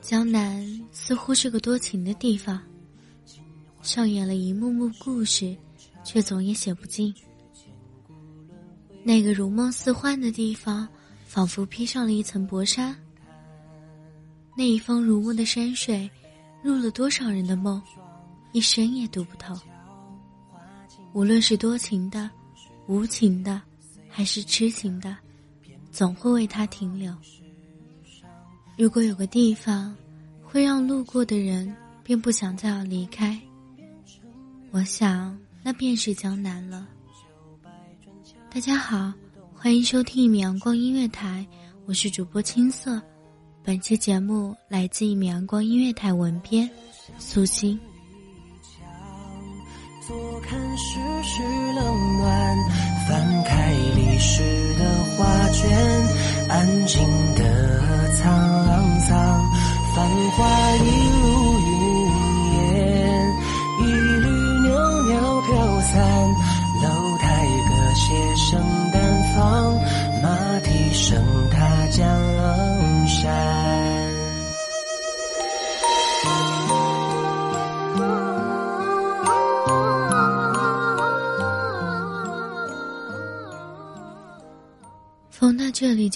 江南似乎是个多情的地方，上演了一幕幕故事，却总也写不尽。那个如梦似幻的地方，仿佛披上了一层薄纱。那一方如梦的山水，入了多少人的梦，一生也读不透。无论是多情的、无情的，还是痴情的，总会为他停留。如果有个地方，会让路过的人便不想再要离开，我想那便是江南了。大家好，欢迎收听一米阳光音乐台，我是主播青色。本期节目来自一米阳光音乐台文编苏欣。坐看世事冷暖，翻开历史的画卷，安静的沧桑，繁华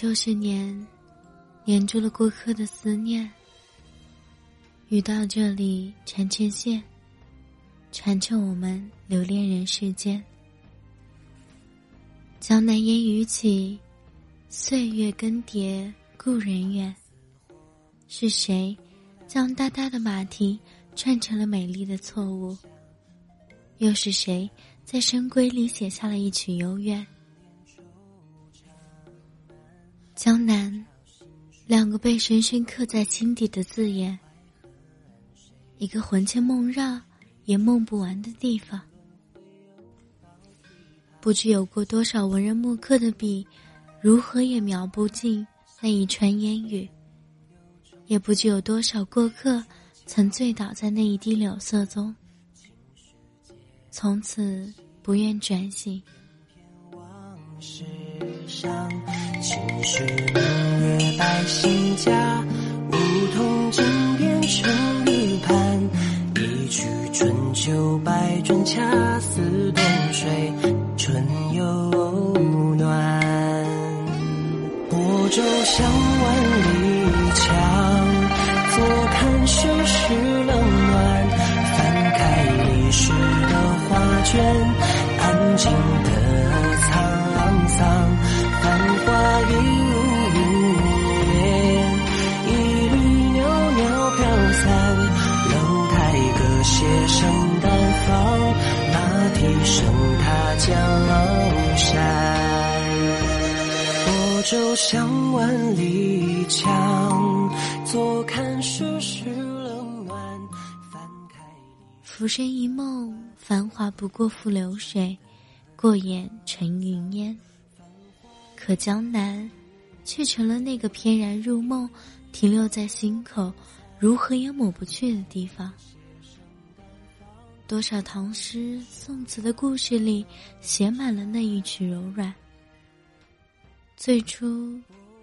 就是年，黏住了过客的思念。雨到这里缠成线，缠成我们留恋人世间。江南烟雨起，岁月更迭，故人远。是谁将哒哒的马蹄串成了美丽的错误？又是谁在深闺里写下了一曲幽怨？江南，两个被深深刻在心底的字眼，一个魂牵梦绕也梦不完的地方。不知有过多少文人墨客的笔，如何也描不尽那一川烟雨；也不知有多少过客曾醉倒在那一滴柳色中，从此不愿转醒。世上青史明月百姓家，梧桐井边成玉盘，一曲春秋百转，恰似冬水春又暖。泊舟向万里江，坐看世事冷暖，翻开历史的画卷，安静的圣诞，踏江山。舟向万里江，坐看世事冷暖。翻开浮生一梦，繁华不过付流水，过眼成云烟。可江南，却成了那个翩然入梦、停留在心口、如何也抹不去的地方。多少唐诗宋词的故事里，写满了那一曲柔软。最初，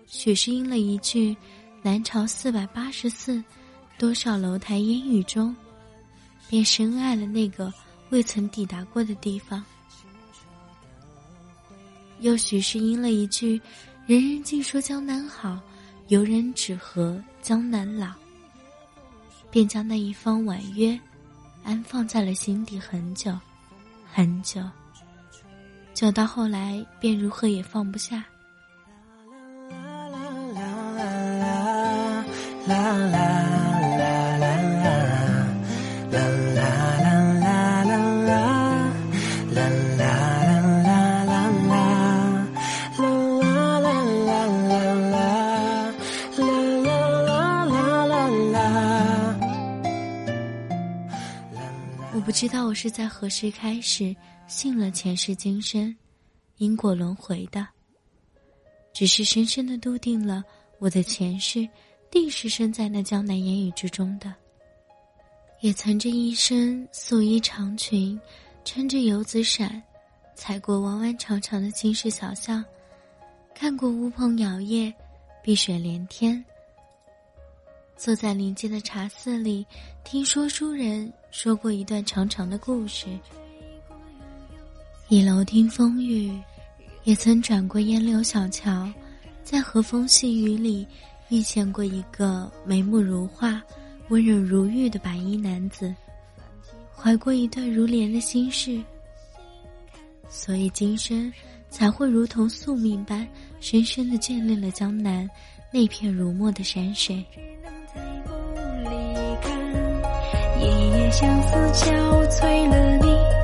许是因了一句“南朝四百八十寺，多少楼台烟雨中”，便深爱了那个未曾抵达过的地方。又许是因了一句“人人尽说江南好，游人只合江南老”，便将那一方婉约。安放在了心底很久，很久，久到后来便如何也放不下。啦啦知道我是在何时开始信了前世今生、因果轮回的，只是深深的笃定了我的前世定是生在那江南烟雨之中的。也曾这一身素衣长裙，撑着油纸伞，踩过弯弯长长的青石小巷，看过乌篷摇曳，碧水连天。坐在邻街的茶肆里，听说书人说过一段长长的故事。倚楼听风雨，也曾转过烟柳小桥，在和风细雨里遇见过一个眉目如画、温柔如玉的白衣男子，怀过一段如莲的心事。所以今生才会如同宿命般，深深的眷恋了江南那片如墨的山水。相思憔悴了你。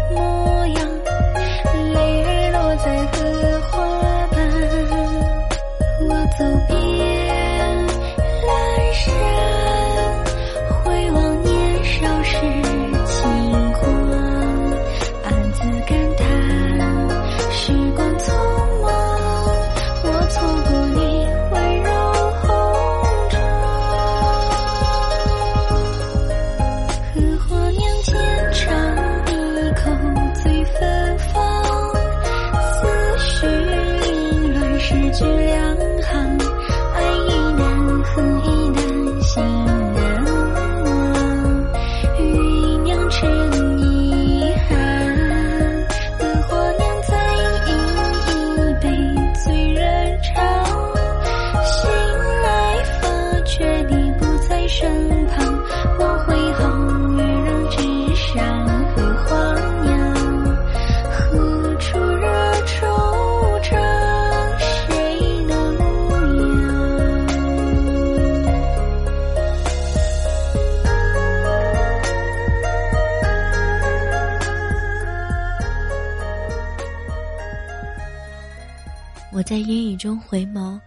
在烟雨中回眸，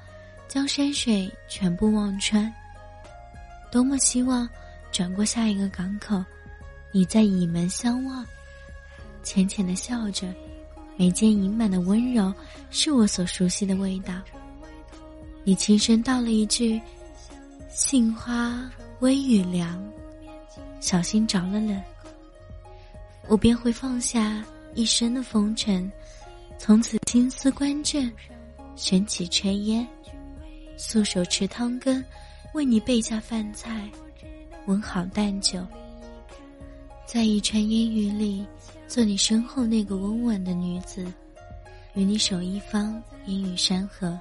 将山水全部望穿。多么希望转过下一个港口，你在倚门相望，浅浅的笑着，眉间盈满的温柔，是我所熟悉的味道。你轻声道了一句：“杏花微雨凉，小心着了冷。”我便会放下一身的风尘，从此青丝观阵，卷起炊烟，素手持汤羹，为你备下饭菜，温好淡酒，在一川烟雨里，做你身后那个温婉的女子，与你守一方烟雨山河。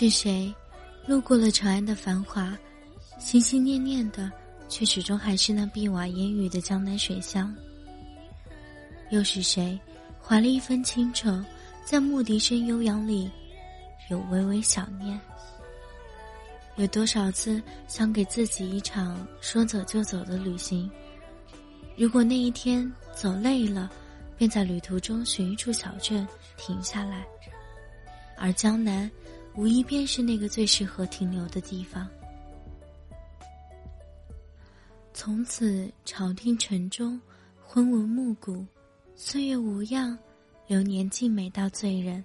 是谁路过了长安的繁华，心心念念的却始终还是那碧瓦烟雨的江南水乡？又是谁怀了一份清愁，在牧笛声悠扬里，有微微想念？有多少次想给自己一场说走就走的旅行？如果那一天走累了，便在旅途中寻一处小镇停下来。而江南，无疑便是那个最适合停留的地方。从此朝廷城中，昏文暮鼓，岁月无恙，流年静美到醉人。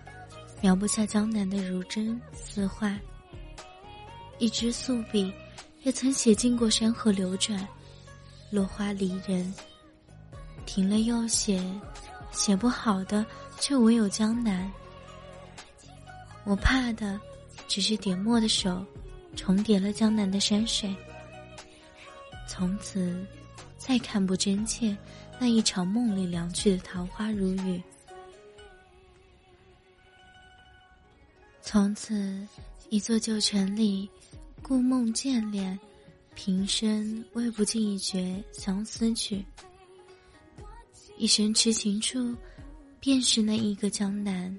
描不下江南的如真似幻。一支素笔，也曾写尽过山河流转，落花离人。停了又写，写不好的却唯有江南。我怕的，只是点墨的手，重叠了江南的山水。从此，再看不真切。那一场梦里凉去的桃花如雨，从此一座旧城里，故梦渐敛，平生未不尽一绝相思曲。一生痴情处，便是那一个江南。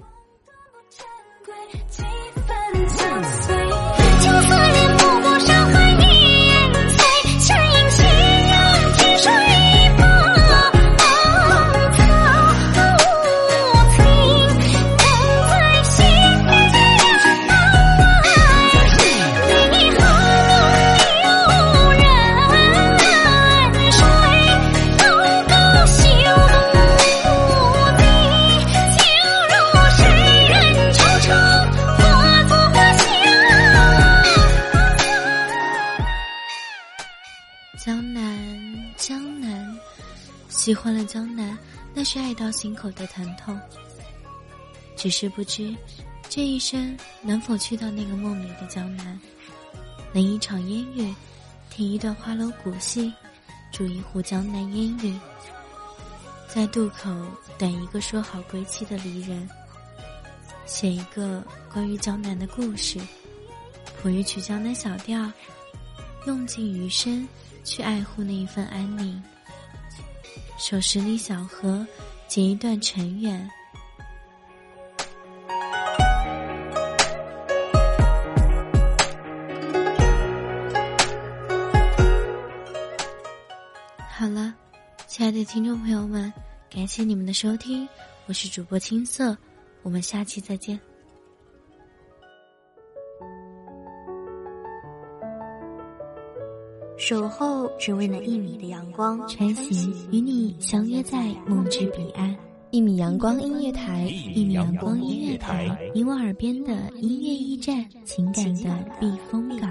喜欢了江南，那是爱到心口的疼痛。只是不知，这一生能否去到那个梦里的江南，淋一场烟雨，听一段花楼古戏，煮一壶江南烟雨，在渡口等一个说好归期的离人，写一个关于江南的故事，谱一曲江南小调，用尽余生去爱护那一份安宁。守十里小河，结一段尘缘。好了，亲爱的听众朋友们，感谢你们的收听，我是主播青色，我们下期再见。守候只为那一米的阳光，穿行与你相约在梦之彼岸。一米阳光音乐台，一米阳光音乐台，你我耳边的音乐驿站，情感的避风港。